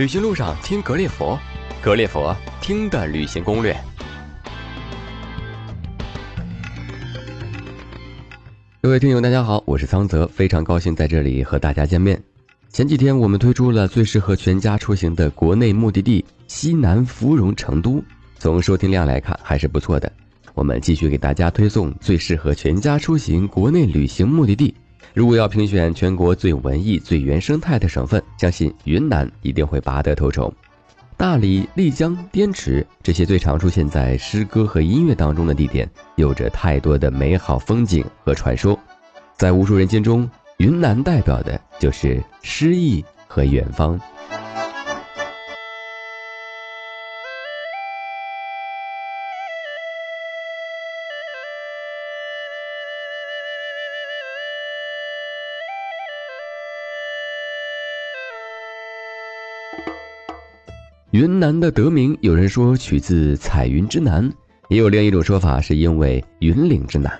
旅行路上听格列佛，格列佛听的旅行攻略。各位听友，大家好，我是苍泽，非常高兴在这里和大家见面。前几天我们推出了最适合全家出行的国内目的地西南芙蓉成都，从收听量来看还是不错的。我们继续给大家推送最适合全家出行国内旅行目的地。如果要评选全国最文艺、最原生态的省份，相信云南一定会拔得头筹。大理、丽江、滇池这些最常出现在诗歌和音乐当中的地点，有着太多的美好风景和传说。在无数人心中，云南代表的就是诗意和远方。云南的得名，有人说取自彩云之南，也有另一种说法，是因为云岭之南。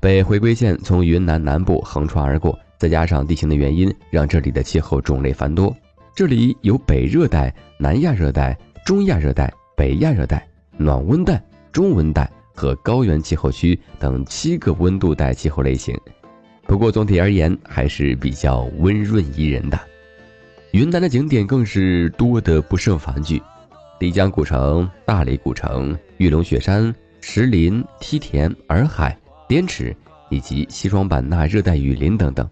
北回归线从云南南部横穿而过，再加上地形的原因，让这里的气候种类繁多。这里有北热带、南亚热带、中亚热带、北亚热带、暖温带、中温带和高原气候区等七个温度带气候类型。不过总体而言，还是比较温润宜人的。云南的景点更是多得不胜繁句，丽江古城、大理古城、玉龙雪山、石林、梯田、洱海、滇池，以及西双版纳热带雨林等等，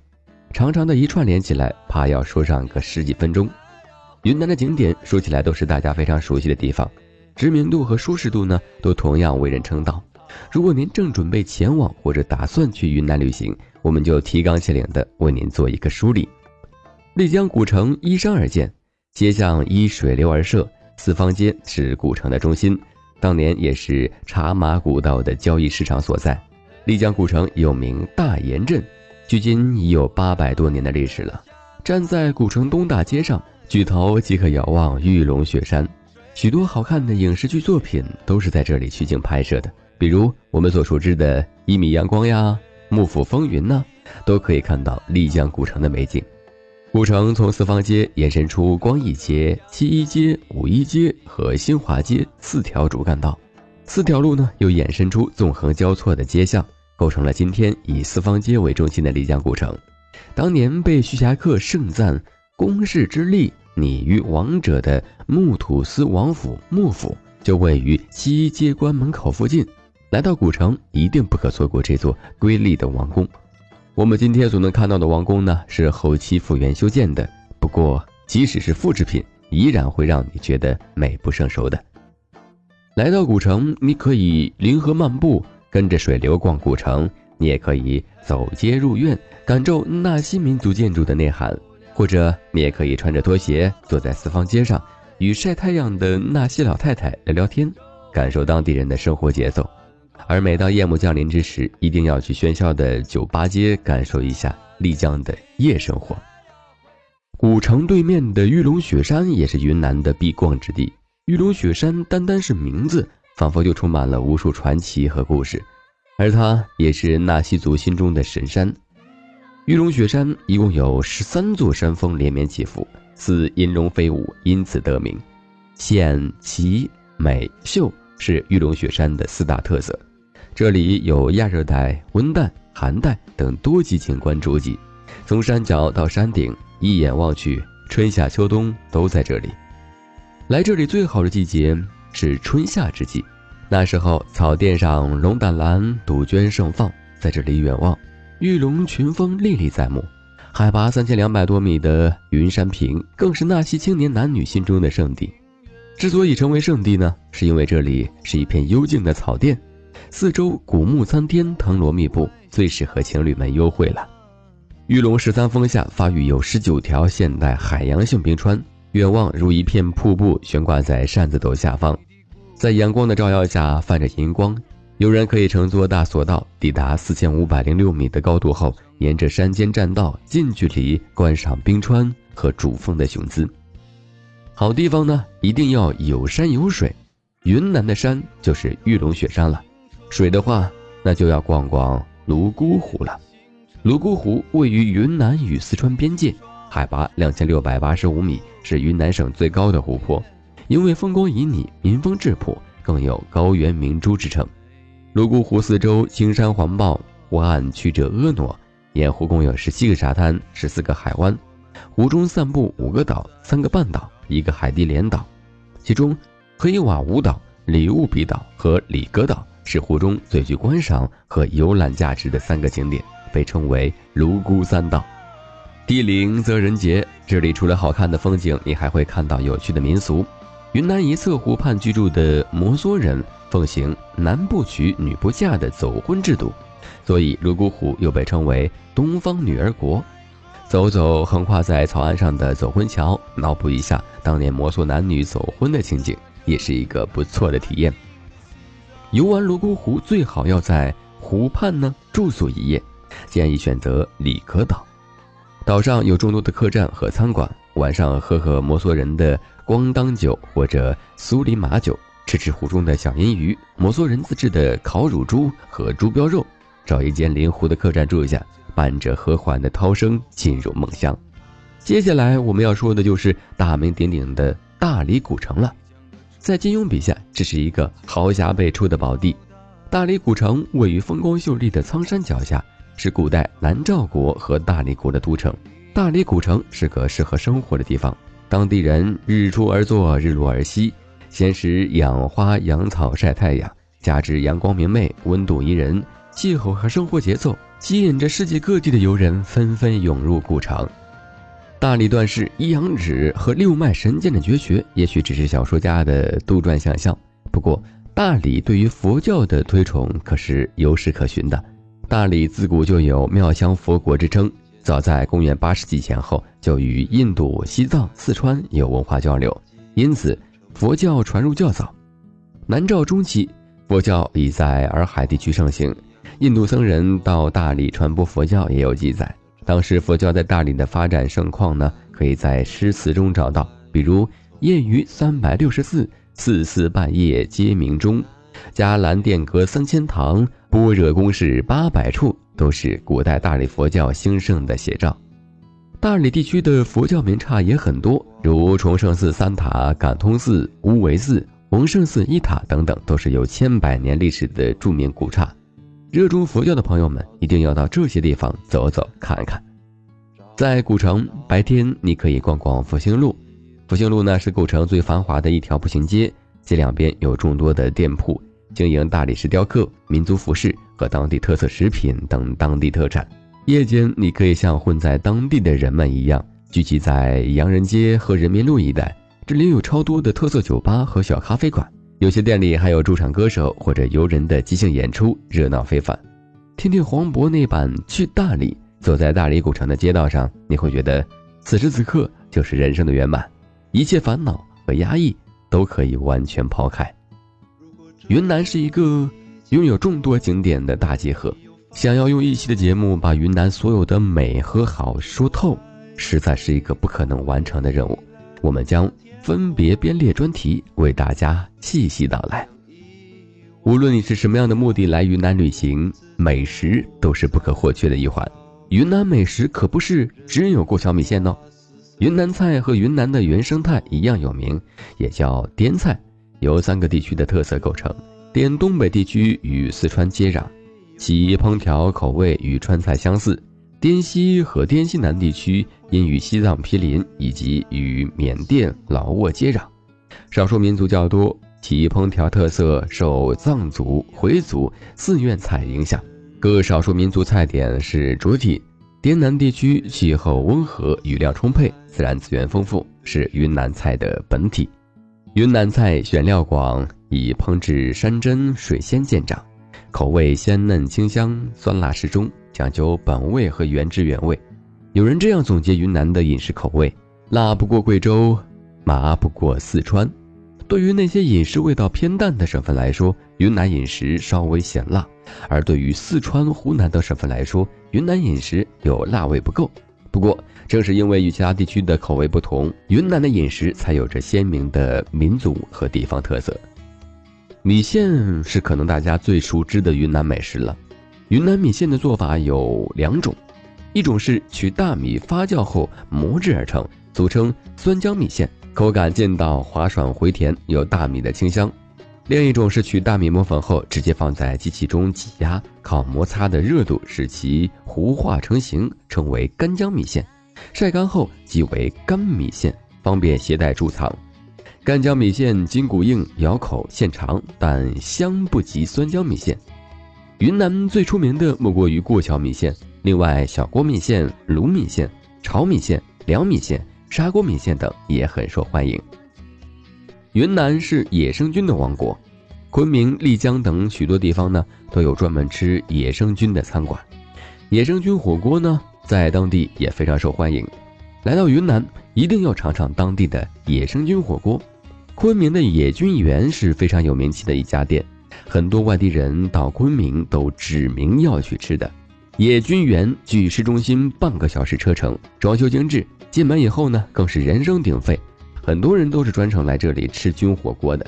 长长的一串连起来，怕要说上个十几分钟。云南的景点说起来都是大家非常熟悉的地方，知名度和舒适度呢都同样为人称道。如果您正准备前往或者打算去云南旅行，我们就提纲挈领的为您做一个梳理。丽江古城依山而建，街巷依水流而设，四方街是古城的中心，当年也是茶马古道的交易市场所在。丽江古城又名大研镇，距今已有八百多年的历史了。站在古城东大街上，举头即可遥望玉龙雪山，许多好看的影视剧作品都是在这里取景拍摄的，比如我们所熟知的《一米阳光》呀，《幕府风云》呢，都可以看到丽江古城的美景。古城从四方街延伸出光义街、七一街、五一街和新华街四条主干道，四条路呢又衍生出纵横交错的街巷，构成了今天以四方街为中心的丽江古城。当年被徐霞客盛赞“宫室之力拟于王者”的木土司王府幕府，就位于七一街关门口附近。来到古城，一定不可错过这座瑰丽的王宫。我们今天所能看到的王宫呢，是后期复原修建的。不过，即使是复制品，依然会让你觉得美不胜收的。来到古城，你可以临河漫步，跟着水流逛古城；你也可以走街入院，感受纳西民族建筑的内涵；或者，你也可以穿着拖鞋，坐在四方街上，与晒太阳的纳西老太太聊聊天，感受当地人的生活节奏。而每当夜幕降临之时，一定要去喧嚣的酒吧街感受一下丽江的夜生活。古城对面的玉龙雪山也是云南的必逛之地。玉龙雪山单单是名字，仿佛就充满了无数传奇和故事，而它也是纳西族心中的神山。玉龙雪山一共有十三座山峰连绵起伏，似银龙飞舞，因此得名。险、奇、美、秀是玉龙雪山的四大特色。这里有亚热带、温带、寒带等多级景观主脊，从山脚到山顶，一眼望去，春夏秋冬都在这里。来这里最好的季节是春夏之际，那时候草甸上龙胆兰、杜鹃盛放，在这里远望，玉龙群峰历历在目。海拔三千两百多米的云山坪，更是纳西青年男女心中的圣地。之所以成为圣地呢，是因为这里是一片幽静的草甸。四周古木参天，藤萝密布，最适合情侣们幽会了。玉龙十三峰下发育有十九条现代海洋性冰川，远望如一片瀑布悬挂在扇子斗下方，在阳光的照耀下泛着银光。游人可以乘坐大索道抵达四千五百零六米的高度后，沿着山间栈道近距离观赏冰川和主峰的雄姿。好地方呢，一定要有山有水。云南的山就是玉龙雪山了。水的话，那就要逛逛泸沽湖了。泸沽湖位于云南与四川边界，海拔两千六百八十五米，是云南省最高的湖泊，因为风光旖旎、民风质朴，更有“高原明珠”之称。泸沽湖四周青山环抱，湖岸曲折婀娜，沿湖共有十七个沙滩、十四个海湾，湖中散布五个岛、三个半岛、一个海地连岛，其中黑瓦舞岛、里乌比岛和里格岛是湖中最具观赏和游览价值的三个景点，被称为“泸沽三岛”。地灵则人杰，这里除了好看的风景，你还会看到有趣的民俗。云南一侧湖畔居住的摩梭人奉行“男不娶，女不嫁”的走婚制度，所以泸沽湖又被称为“东方女儿国”。走走横跨在草岸上的走婚桥，脑补一下当年摩梭男女走婚的情景，也是一个不错的体验。游玩泸沽湖最好要在湖畔呢住宿一夜，建议选择里格岛。岛上有众多的客栈和餐馆，晚上喝喝摩梭人的。咣当酒或者苏里马酒，吃吃湖中的小银鱼，摩梭人自制的烤乳猪和猪膘肉，找一间临湖的客栈住一下，伴着和缓的涛声进入梦乡。接下来我们要说的就是大名鼎鼎的大理古城了。在金庸笔下，这是一个豪侠辈出的宝地。大理古城位于风光秀丽的苍山脚下，是古代南诏国和大理国的都城。大理古城是个适合生活的地方。当地人日出而作，日落而息，闲时养花养草晒太阳，加之阳光明媚，温度宜人，气候和生活节奏吸引着世界各地的游人纷纷涌入古城。大理段氏一阳指和六脉神剑的绝学，也许只是小说家的杜撰想象。不过，大理对于佛教的推崇可是有史可循的。大理自古就有妙香佛国之称。早在公元八世纪前后，就与印度、西藏、四川有文化交流，因此佛教传入较早。南诏中期，佛教已在洱海地区盛行，印度僧人到大理传播佛教也有记载。当时佛教在大理的发展盛况呢，可以在诗词中找到，比如“夜余三百六十四，四四半夜皆鸣钟”，“伽蓝殿阁三千堂，般若宫室八百处”。都是古代大理佛教兴盛的写照。大理地区的佛教名刹也很多，如崇圣寺三塔、感通寺、无为寺、弘圣寺一塔等等，都是有千百年历史的著名古刹。热衷佛教的朋友们一定要到这些地方走走看看。在古城，白天你可以逛逛复兴路。复兴路呢是古城最繁华的一条步行街，街两边有众多的店铺。经营大理石雕刻、民族服饰和当地特色食品等当地特产。夜间，你可以像混在当地的人们一样，聚集在洋人街和人民路一带。这里有超多的特色酒吧和小咖啡馆，有些店里还有驻场歌手或者游人的即兴演出，热闹非凡。听听黄渤那版《去大理》，走在大理古城的街道上，你会觉得此时此刻就是人生的圆满，一切烦恼和压抑都可以完全抛开。云南是一个拥有众多景点的大集合，想要用一期的节目把云南所有的美和好说透，实在是一个不可能完成的任务。我们将分别编列专题，为大家细细道来。无论你是什么样的目的来云南旅行，美食都是不可或缺的一环。云南美食可不是只有过桥米线哦，云南菜和云南的原生态一样有名，也叫滇菜。由三个地区的特色构成，滇东北地区与四川接壤，其烹调口味与川菜相似；滇西和滇西南地区因与西藏毗邻以及与缅甸、老挝接壤，少数民族较多，其烹调特色受藏族、回族、寺院菜影响。各少数民族菜点是主体。滇南地区气候温和，雨量充沛，自然资源丰富，是云南菜的本体。云南菜选料广，以烹制山珍水鲜见长，口味鲜嫩清香，酸辣适中，讲究本味和原汁原味。有人这样总结云南的饮食口味：辣不过贵州，麻不过四川。对于那些饮食味道偏淡的省份来说，云南饮食稍微显辣；而对于四川、湖南等省份来说，云南饮食有辣味不够。不过，正是因为与其他地区的口味不同，云南的饮食才有着鲜明的民族和地方特色。米线是可能大家最熟知的云南美食了。云南米线的做法有两种，一种是取大米发酵后磨制而成，俗称酸浆米线，口感劲道滑爽回甜，有大米的清香；另一种是取大米磨粉后直接放在机器中挤压，靠摩擦的热度使其糊化成型，称为干浆米线。晒干后即为干米线，方便携带贮藏。干浆米线筋骨硬，咬口线长，但香不及酸浆米线。云南最出名的莫过于过桥米线，另外小锅米线、卤米线、炒米线、凉米线、砂锅米线等也很受欢迎。云南是野生菌的王国，昆明、丽江等许多地方呢都有专门吃野生菌的餐馆。野生菌火锅呢，在当地也非常受欢迎。来到云南，一定要尝尝当地的野生菌火锅。昆明的野菌园是非常有名气的一家店。很多外地人到昆明都指名要去吃的野菌园，距市中心半个小时车程，装修精致，进门以后呢更是人声鼎沸，很多人都是专程来这里吃菌火锅的。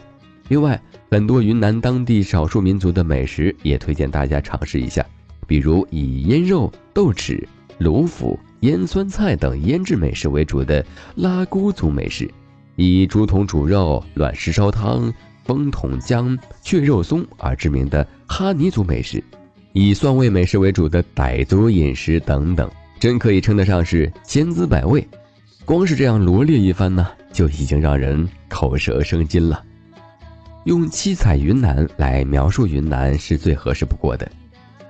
另外，很多云南当地少数民族的美食也推荐大家尝试一下，比如以腌肉、豆豉、卤腐、腌酸菜等腌制美食为主的拉祜族美食，以竹筒煮肉、卵石烧汤。风筒浆、雀肉松而知名的哈尼族美食，以酸味美食为主的傣族饮食等等，真可以称得上是千姿百味。光是这样罗列一番呢，就已经让人口舌生津了。用“七彩云南”来描述云南是最合适不过的。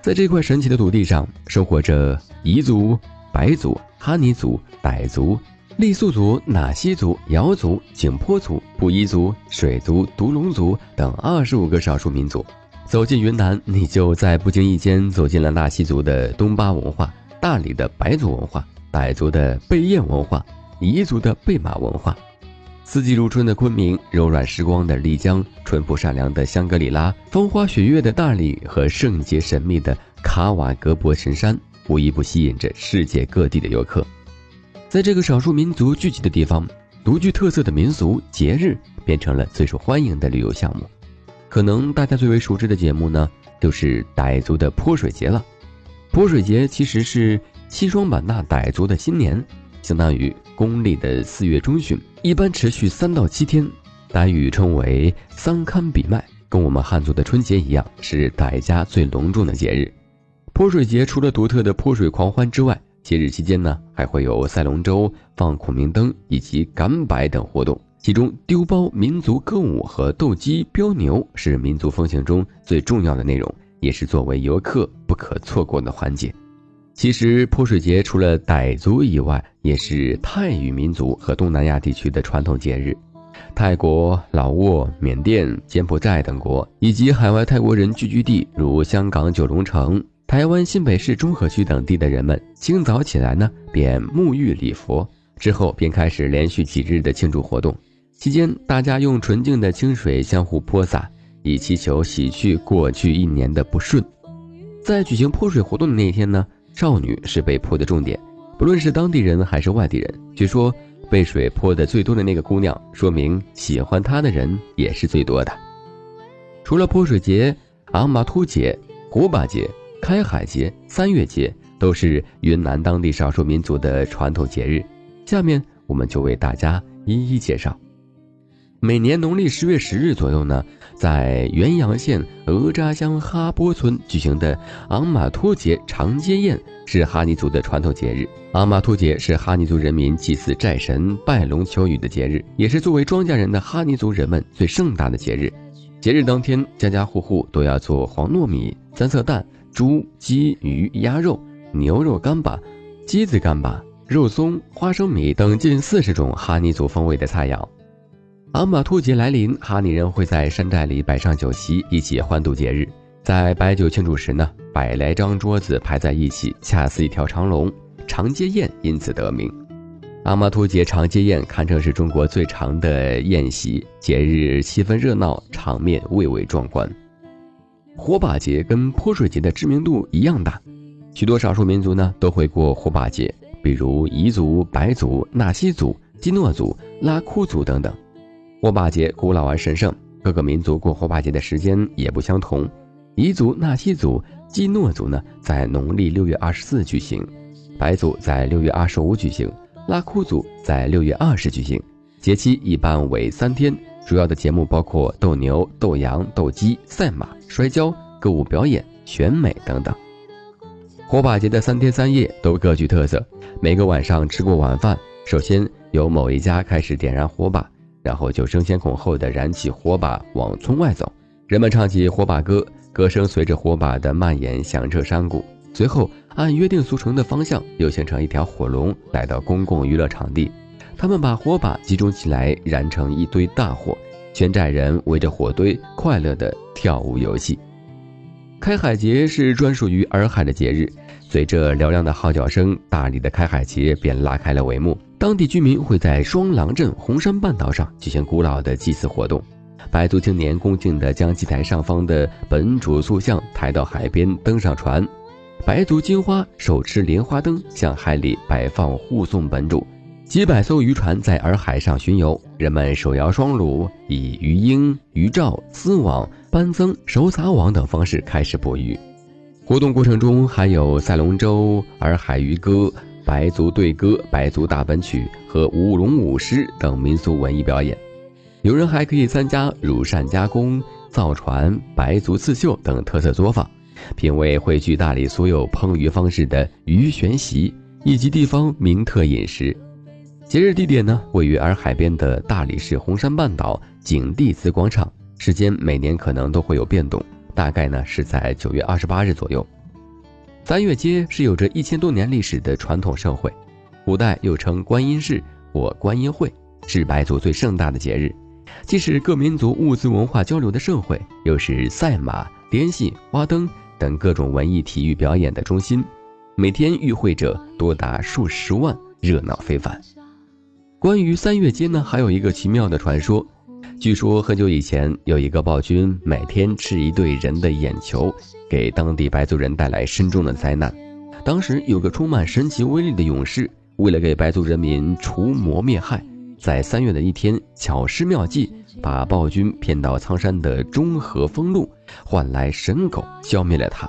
在这块神奇的土地上，生活着彝族、白族、哈尼族、傣族。傈僳族、纳西族、瑶族、景颇族、布依族、水族、独龙族等二十五个少数民族，走进云南，你就在不经意间走进了纳西族的东巴文化、大理的白族文化、傣族的贝燕文化、彝族的贝马文化。四季如春的昆明，柔软时光的丽江，淳朴善良的香格里拉，风花雪月的大理和圣洁神秘的卡瓦格博神山，无一不吸引着世界各地的游客。在这个少数民族聚集的地方，独具特色的民俗节日变成了最受欢迎的旅游项目。可能大家最为熟知的节目呢，就是傣族的泼水节了。泼水节其实是西双版纳傣族的新年，相当于公历的四月中旬，一般持续三到七天。傣语称为桑堪比麦，跟我们汉族的春节一样，是傣家最隆重的节日。泼水节除了独特的泼水狂欢之外，节日期间呢，还会有赛龙舟、放孔明灯以及赶摆等活动。其中，丢包民族歌舞和斗鸡飙牛是民族风情中最重要的内容，也是作为游客不可错过的环节。其实，泼水节除了傣族以外，也是泰语民族和东南亚地区的传统节日。泰国、老挝、缅甸、柬埔寨等国，以及海外泰国人聚居地如香港九龙城。台湾新北市中和区等地的人们，清早起来呢，便沐浴礼佛，之后便开始连续几日的庆祝活动。期间，大家用纯净的清水相互泼洒，以祈求洗去过去一年的不顺。在举行泼水活动的那一天呢，少女是被泼的重点，不论是当地人还是外地人。据说，被水泼的最多的那个姑娘，说明喜欢她的人也是最多的。除了泼水节、昂玛突节、火把节。开海节、三月节都是云南当地少数民族的传统节日，下面我们就为大家一一介绍。每年农历十月十日左右呢，在元阳县额扎乡哈波村举行的昂玛托节长街宴是哈尼族的传统节日。昂玛托节是哈尼族人民祭祀寨神、拜龙求雨的节日，也是作为庄稼人的哈尼族人们最盛大的节日。节日当天，家家户户都要做黄糯米、三色蛋。猪、鸡、鱼、鸭肉、牛肉干巴、鸡子干巴、肉松、花生米等近四十种哈尼族风味的菜肴。阿玛突节来临，哈尼人会在山寨里摆上酒席，一起欢度节日。在摆酒庆祝时呢，百来张桌子排在一起，恰似一条长龙，长街宴因此得名。阿玛突节长街宴堪称是中国最长的宴席，节日气氛热闹，场面蔚为壮观。火把节跟泼水节的知名度一样大，许多少数民族呢都会过火把节，比如彝族、白族、纳西族、基诺族、拉祜族等等。火把节古老而神圣，各个民族过火把节的时间也不相同。彝族、纳西族、基诺族呢在农历六月二十四举行，白族在六月二十五举行，拉祜族在六月二十举行。节期一般为三天，主要的节目包括斗牛、斗羊、斗鸡、赛马、摔跤、歌舞表演、选美等等。火把节的三天三夜都各具特色。每个晚上吃过晚饭，首先由某一家开始点燃火把，然后就争先恐后的燃起火把往村外走。人们唱起火把歌，歌声随着火把的蔓延响彻山谷。随后按约定俗成的方向，又形成一条火龙，来到公共娱乐场地。他们把火把集中起来，燃成一堆大火，全寨人围着火堆快乐地跳舞游戏。开海节是专属于洱海的节日，随着嘹亮的号角声，大理的开海节便拉开了帷幕。当地居民会在双廊镇红山半岛上举行古老的祭祀活动，白族青年恭敬地将祭台上方的本主塑像抬到海边，登上船。白族金花手持莲花灯，向海里摆放护送本主。几百艘渔船在洱海上巡游，人们手摇双橹，以鱼鹰、鱼罩、丝网、斑增、手撒网等方式开始捕鱼。活动过程中还有赛龙舟、洱海渔歌、白族对歌、白族大本曲和舞龙舞狮等民俗文艺表演。有人还可以参加乳扇加工、造船、白族刺绣等特色作坊，品味汇聚大理所有烹鱼方式的鱼旋席以及地方名特饮食。节日地点呢，位于洱海边的大理市红山半岛景帝祠广场。时间每年可能都会有变动，大概呢是在九月二十八日左右。三月街是有着一千多年历史的传统盛会，古代又称观音市或观音会，是白族最盛大的节日，既是各民族物资文化交流的盛会，又是赛马、滇戏、花灯等各种文艺体育表演的中心。每天与会者多达数十万，热闹非凡。关于三月街呢，还有一个奇妙的传说。据说很久以前，有一个暴君每天吃一对人的眼球，给当地白族人带来深重的灾难。当时有个充满神奇威力的勇士，为了给白族人民除魔灭害，在三月的一天巧施妙计，把暴君骗到苍山的中和峰路，换来神狗消灭了他。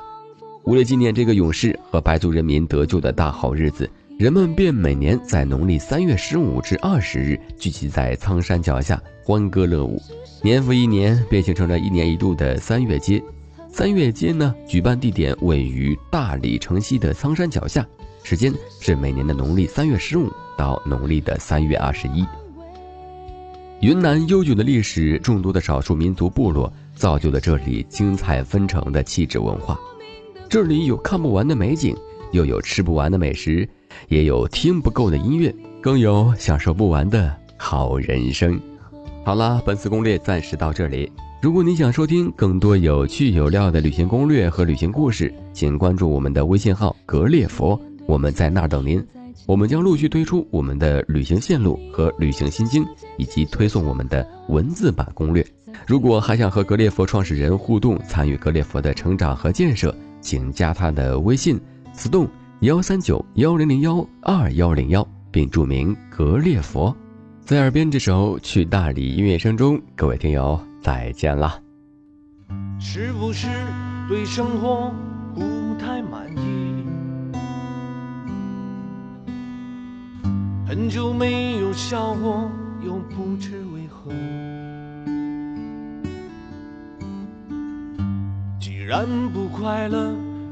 为了纪念这个勇士和白族人民得救的大好日子。人们便每年在农历三月十五至二十日聚集在苍山脚下欢歌乐舞，年复一年，便形成了一年一度的三月街。三月街呢，举办地点位于大理城西的苍山脚下，时间是每年的农历三月十五到农历的三月二十一。云南悠久的历史，众多的少数民族部落，造就了这里精彩纷呈的气质文化。这里有看不完的美景，又有吃不完的美食。也有听不够的音乐，更有享受不完的好人生。好了，本次攻略暂时到这里。如果你想收听更多有趣有料的旅行攻略和旅行故事，请关注我们的微信号“格列佛”，我们在那儿等您。我们将陆续推出我们的旅行线路和旅行心经，以及推送我们的文字版攻略。如果还想和格列佛创始人互动，参与格列佛的成长和建设，请加他的微信：自动。幺三九幺零零幺二幺零幺，并注明格列佛，在耳边这首去大理音乐声中，各位听友再见了。是不是对生活不太满意？很久没有笑过，又不知为何。既然不快乐。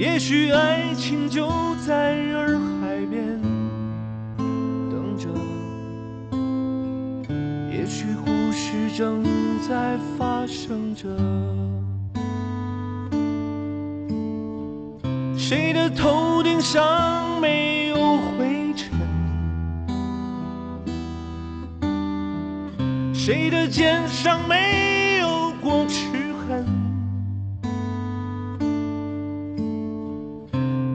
也许爱情就在洱海边等着，也许故事正在发生着。谁的头顶上没有灰尘？谁的肩上没有过去？